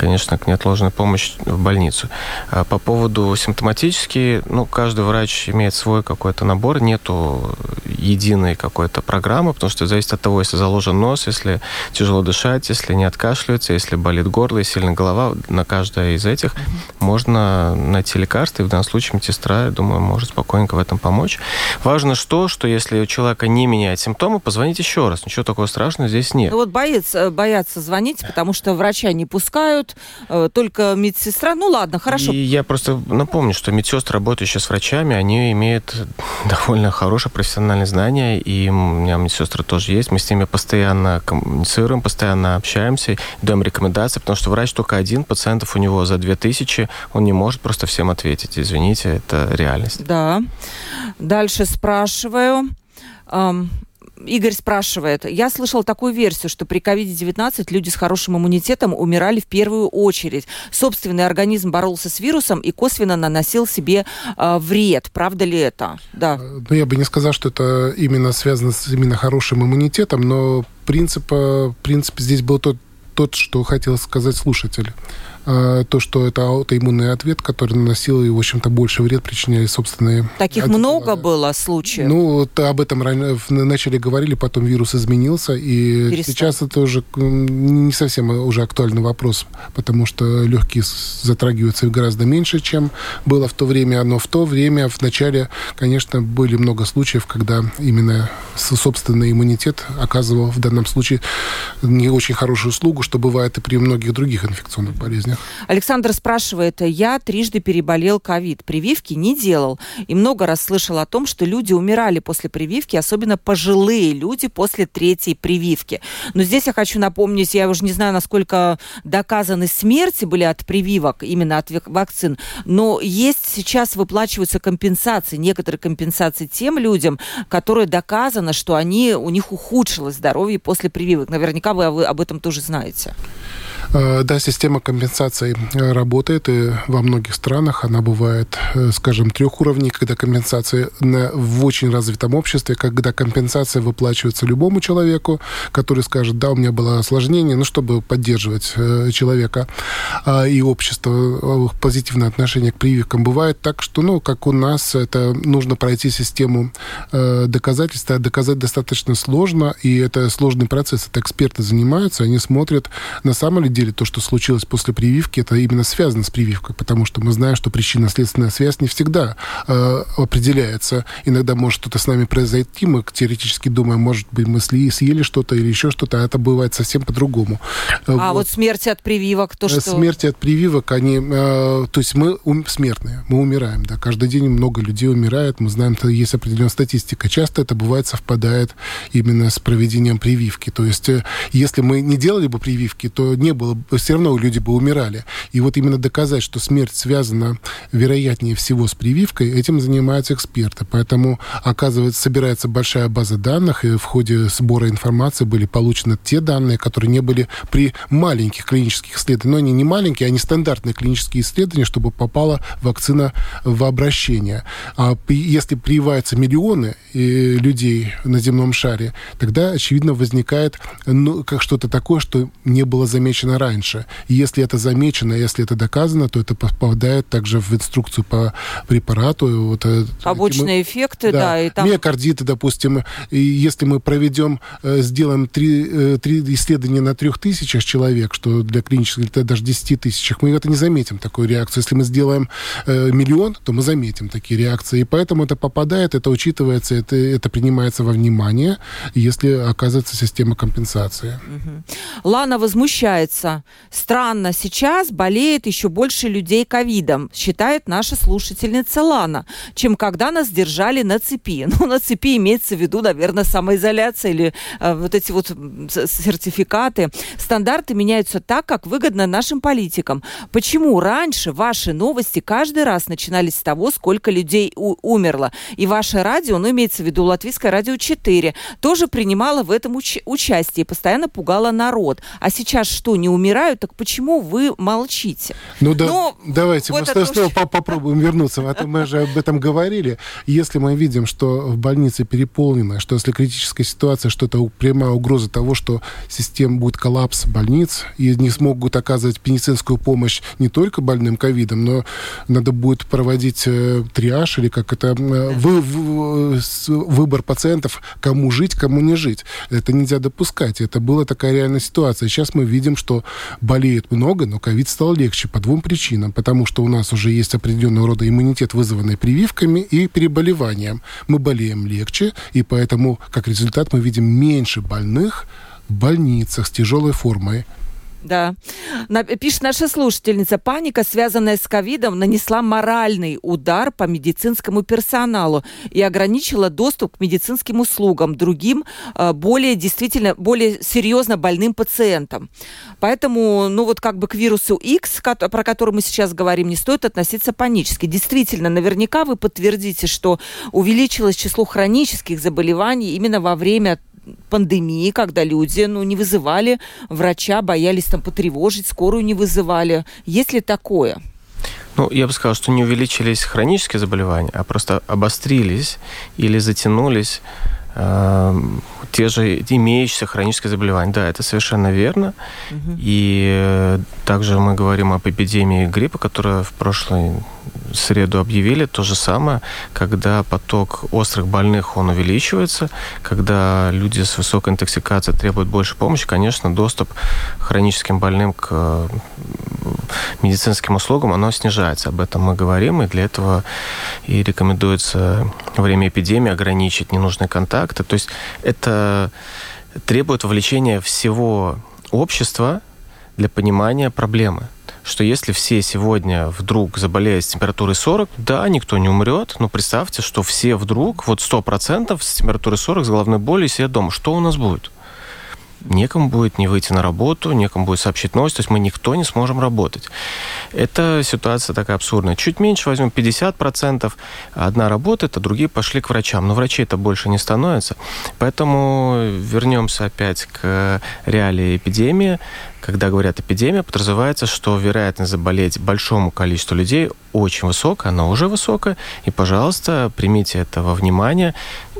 конечно, к неотложной помощи в больницу. А по поводу симптоматически, ну, каждый врач имеет свой какой-то набор, нету единой какой-то программы, потому что зависит от того, если заложен нос, если тяжело дышать, если не откашливается, если болит горло и сильно голова, на каждое из этих можно найти лекарство, и в данном случае медсестра, я думаю, может спокойненько в этом помочь. Важно что, что если у человека не меняет симптомы, позвонить еще раз. Ничего такого страшного здесь нет. Ну вот боится, боятся звонить, потому что врача не пускают, э, только медсестра. Ну ладно, хорошо. И я просто напомню, что медсестры, работающие с врачами, они имеют довольно хорошее профессиональное знание, и у меня медсестры тоже есть. Мы с ними постоянно коммуницируем, постоянно общаемся, даем рекомендации, потому что врач только один, пациентов у него за 2000, он не может просто всем ответить. Извините, это реальность. Да. Дальше спрашиваю. Игорь спрашивает, я слышал такую версию, что при COVID-19 люди с хорошим иммунитетом умирали в первую очередь. Собственный организм боролся с вирусом и косвенно наносил себе э, вред. Правда ли это? Да. Э, ну, я бы не сказал, что это именно связано с именно хорошим иммунитетом, но принцип, э, принцип здесь был тот, тот, что хотел сказать слушатель. Э, то, что это аутоиммунный ответ, который наносил и, в общем-то, больше вред причиняли собственные... Таких антитела. много было случаев? Ну, вот об этом вначале говорили, потом вирус изменился, и Перестал. сейчас это уже не совсем уже актуальный вопрос, потому что легкие затрагиваются гораздо меньше, чем было в то время, но в то время, в начале, конечно, были много случаев, когда именно собственный иммунитет оказывал в данном случае не очень хорошую услугу, что бывает и при многих других инфекционных болезнях болезнях. Александр спрашивает, я трижды переболел ковид, прививки не делал. И много раз слышал о том, что люди умирали после прививки, особенно пожилые люди после третьей прививки. Но здесь я хочу напомнить, я уже не знаю, насколько доказаны смерти были от прививок, именно от вакцин, но есть сейчас выплачиваются компенсации, некоторые компенсации тем людям, которые доказано, что они, у них ухудшилось здоровье после прививок. Наверняка вы об этом тоже знаете. Э, да, система компенсации э, работает, и во многих странах она бывает, э, скажем, трех уровней, когда компенсация в очень развитом обществе, когда компенсация выплачивается любому человеку, который скажет, да, у меня было осложнение, ну, чтобы поддерживать человека а, и общество, позитивное отношение к прививкам. Бывает так, что, ну, как у нас, это нужно пройти систему доказательства, доказать достаточно сложно, и это сложный процесс, это эксперты занимаются, они смотрят, на самом деле, деле то, что случилось после прививки, это именно связано с прививкой, потому что мы знаем, что причинно-следственная связь не всегда э, определяется. Иногда может что-то с нами произойти, мы теоретически думаем, может быть, мы съели что-то или еще что-то, а это бывает совсем по-другому. А вот. вот смерти от прививок, то что... Смерти от прививок, они... Э, то есть мы ум, смертные, мы умираем, да, каждый день много людей умирает, мы знаем, что есть определенная статистика. Часто это бывает совпадает именно с проведением прививки. То есть э, если мы не делали бы прививки, то не было было, все равно люди бы умирали. И вот именно доказать, что смерть связана, вероятнее всего, с прививкой, этим занимаются эксперты. Поэтому, оказывается, собирается большая база данных, и в ходе сбора информации были получены те данные, которые не были при маленьких клинических исследованиях. Но они не маленькие, они стандартные клинические исследования, чтобы попала вакцина в обращение. А если прививаются миллионы э, людей на земном шаре, тогда, очевидно, возникает ну, как что-то такое, что не было замечено раньше. И если это замечено, если это доказано, то это попадает также в инструкцию по препарату. Вот, э, Побочные мы, эффекты, да. да и там... Миокардиты, допустим. И если мы проведем, э, сделаем три, э, три исследования на трех тысячах человек, что для клинических, или даже десяти тысячах, мы это не заметим, такую реакцию. Если мы сделаем миллион, то мы заметим такие реакции. И поэтому это попадает, это учитывается, это, это принимается во внимание, если оказывается система компенсации. Угу. Лана возмущается кажется, странно, сейчас болеет еще больше людей ковидом, считает наша слушательница Лана, чем когда нас держали на цепи. Ну, на цепи имеется в виду, наверное, самоизоляция или э, вот эти вот сертификаты. Стандарты меняются так, как выгодно нашим политикам. Почему раньше ваши новости каждый раз начинались с того, сколько людей умерло? И ваше радио, ну, имеется в виду Латвийское радио 4, тоже принимало в этом уч- участие и постоянно пугало народ. А сейчас что, не умеет умирают, так почему вы молчите? Ну да, Но давайте вот мы снова по попробуем вернуться. А то мы же об этом говорили. Если мы видим, что в больнице переполнено, что если критическая ситуация, что это прямая угроза того, что система будет коллапс больниц, и не смогут оказывать медицинскую помощь не только больным ковидом, но надо будет проводить э, триаж или как это, э, вы, вы, выбор пациентов, кому жить, кому не жить. Это нельзя допускать. Это была такая реальная ситуация. Сейчас мы видим, что болеет много, но ковид стал легче по двум причинам. Потому что у нас уже есть определенного рода иммунитет, вызванный прививками и переболеванием. Мы болеем легче, и поэтому, как результат, мы видим меньше больных в больницах с тяжелой формой да. Пишет наша слушательница. Паника, связанная с ковидом, нанесла моральный удар по медицинскому персоналу и ограничила доступ к медицинским услугам другим, э, более действительно, более серьезно больным пациентам. Поэтому, ну вот как бы к вирусу X, про который мы сейчас говорим, не стоит относиться панически. Действительно, наверняка вы подтвердите, что увеличилось число хронических заболеваний именно во время пандемии, когда люди ну, не вызывали врача, боялись там потревожить, скорую не вызывали. Есть ли такое? Ну, я бы сказал, что не увеличились хронические заболевания, а просто обострились или затянулись те же имеющиеся хронические заболевания. Да, это совершенно верно. Угу. И э, также мы говорим об эпидемии гриппа, которая в прошлой среду объявили то же самое, когда поток острых больных, он увеличивается, когда люди с высокой интоксикацией требуют больше помощи, конечно, доступ хроническим больным к э, медицинским услугам, оно снижается. Об этом мы говорим, и для этого и рекомендуется время эпидемии ограничить ненужные контакты. То есть это требует вовлечения всего общества для понимания проблемы что если все сегодня вдруг заболеют с температурой 40, да, никто не умрет, но представьте, что все вдруг, вот 100% с температурой 40, с головной болью сидят дома. Что у нас будет? Некому будет не выйти на работу, некому будет сообщить новость, то есть мы никто не сможем работать. Это ситуация такая абсурдная. Чуть меньше возьмем 50%, одна работает, а другие пошли к врачам. Но врачей это больше не становится. Поэтому вернемся опять к реалии эпидемии. Когда говорят эпидемия, подразумевается, что вероятность заболеть большому количеству людей очень высокая, она уже высокая, и, пожалуйста, примите это во внимание,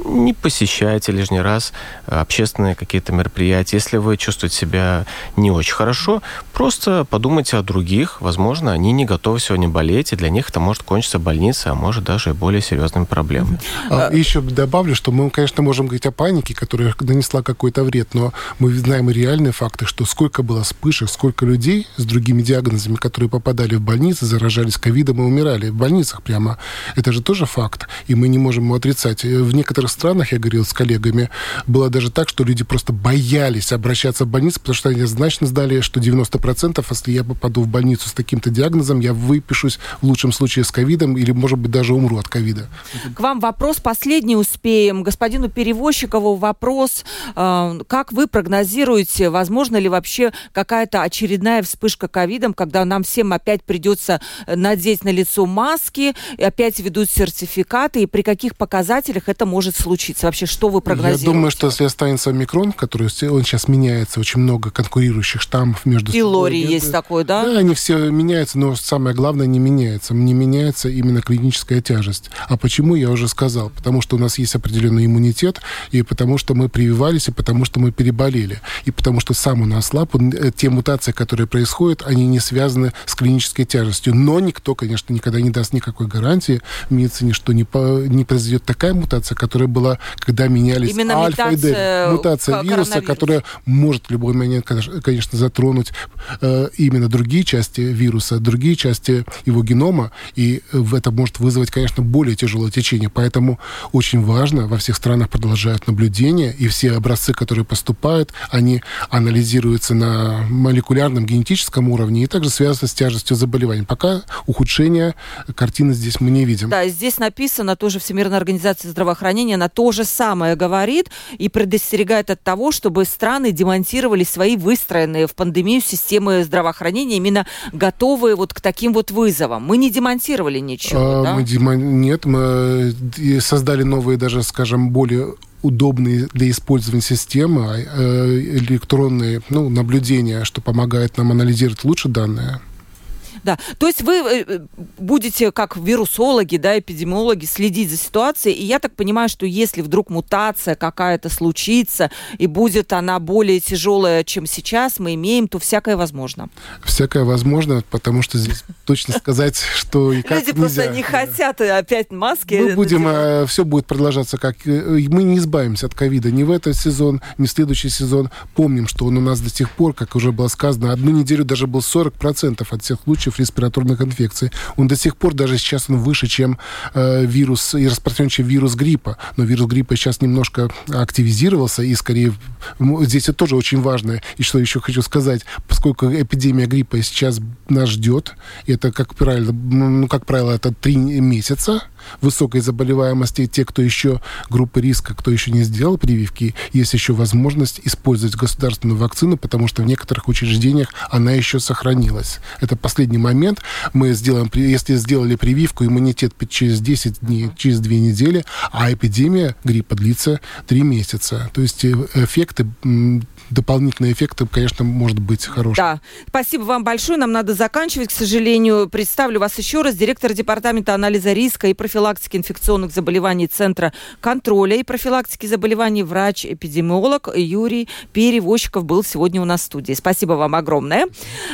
не посещайте лишний раз общественные какие-то мероприятия. Если вы чувствуете себя не очень хорошо, просто подумайте о других. Возможно, они не готовы сегодня болеть, и для них это может кончиться больницей, а может даже и более серьезными проблемами. А, еще добавлю, что мы, конечно, можем говорить о панике, которая нанесла какой-то вред, но мы знаем и реальные факты, что сколько было вспышек, сколько людей с другими диагнозами, которые попадали в больницы, заражались ковидом мы умирали в больницах прямо. Это же тоже факт, и мы не можем его отрицать. В некоторых странах, я говорил с коллегами, было даже так, что люди просто боялись обращаться в больницу, потому что они значно сдали, что 90% если я попаду в больницу с таким-то диагнозом, я выпишусь в лучшем случае с ковидом или, может быть, даже умру от ковида. К вам вопрос последний успеем. Господину Перевозчикову вопрос. Э, как вы прогнозируете, возможно ли вообще какая-то очередная вспышка ковидом, когда нам всем опять придется надеть на лицо маски, и опять ведут сертификаты, и при каких показателях это может случиться? Вообще, что вы прогнозируете? Я думаю, что если останется микрон, который он сейчас меняется, очень много конкурирующих штаммов между и собой. И лори есть такой, да? Да, они все меняются, но самое главное не меняется. Не меняется именно клиническая тяжесть. А почему, я уже сказал. Потому что у нас есть определенный иммунитет, и потому что мы прививались, и потому что мы переболели. И потому что сам у нас слаб, те мутации, которые происходят, они не связаны с клинической тяжестью. Но никто, конечно, никогда не даст никакой гарантии в медицине, что не, по, не произойдет такая мутация, которая была, когда менялись Именно альфа и дельта. Мутация вируса, которая может в любой момент, конечно, затронуть э, именно другие части вируса, другие части его генома, и это может вызвать, конечно, более тяжелое течение. Поэтому очень важно, во всех странах продолжают наблюдения, и все образцы, которые поступают, они анализируются на молекулярном генетическом уровне и также связаны с тяжестью заболевания. Пока ухудшение улучшения картины здесь мы не видим. Да, здесь написано тоже Всемирная организация здравоохранения, она то же самое говорит и предостерегает от того, чтобы страны демонтировали свои выстроенные в пандемию системы здравоохранения, именно готовые вот к таким вот вызовам. Мы не демонтировали ничего, а, да? Мы демон... Нет, мы э, создали новые даже, скажем, более удобные для использования системы, а, электронные ну, наблюдения, что помогает нам анализировать лучше данные. Да, то есть вы э, будете как вирусологи, да, эпидемиологи следить за ситуацией, и я так понимаю, что если вдруг мутация какая-то случится, и будет она более тяжелая, чем сейчас мы имеем, то всякое возможно. Всякое возможно, потому что здесь точно сказать, что и как Люди просто не хотят опять маски. Мы будем, э, все будет продолжаться как... Э, мы не избавимся от ковида ни в этот сезон, ни в следующий сезон. Помним, что он у нас до сих пор, как уже было сказано, одну неделю даже был 40% от всех случаев случаев респираторных инфекций. Он до сих пор, даже сейчас он выше, чем э, вирус и распространен, чем вирус гриппа. Но вирус гриппа сейчас немножко активизировался, и скорее здесь это тоже очень важно. И что еще хочу сказать, поскольку эпидемия гриппа сейчас нас ждет, это, как правило, ну, как правило, это три месяца, высокой заболеваемости, те, кто еще группы риска, кто еще не сделал прививки, есть еще возможность использовать государственную вакцину, потому что в некоторых учреждениях она еще сохранилась. Это последний момент. Мы сделаем, если сделали прививку, иммунитет через 10 дней, через 2 недели, а эпидемия гриппа длится 3 месяца. То есть э, эффекты дополнительные эффекты, конечно, может быть хорошие. Да. Спасибо вам большое. Нам надо заканчивать, к сожалению. Представлю вас еще раз. Директор Департамента анализа риска и профилактики инфекционных заболеваний Центра контроля и профилактики заболеваний врач-эпидемиолог Юрий Перевозчиков был сегодня у нас в студии. Спасибо вам огромное.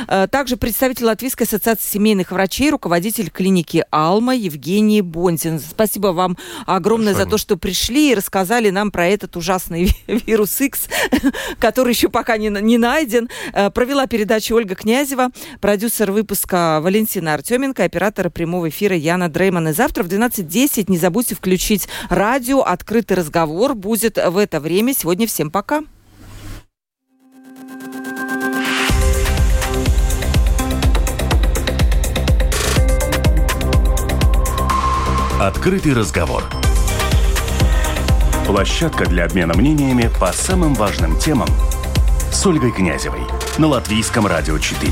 Э, также представитель Латвийской ассоциации семейных врачей, руководитель клиники Алма Евгений Бонзин. Спасибо вам огромное Хорошо. за то, что пришли и рассказали нам про этот ужасный вирус X, который еще пока не, не найден. Э, провела передачу Ольга Князева, продюсер выпуска Валентина Артеменко, оператора прямого эфира Яна Дрейман. И завтра в 12.10 не забудьте включить радио. Открытый разговор будет в это время. Сегодня всем пока. Открытый разговор. Площадка для обмена мнениями по самым важным темам – с Ольгой Князевой на Латвийском радио 4.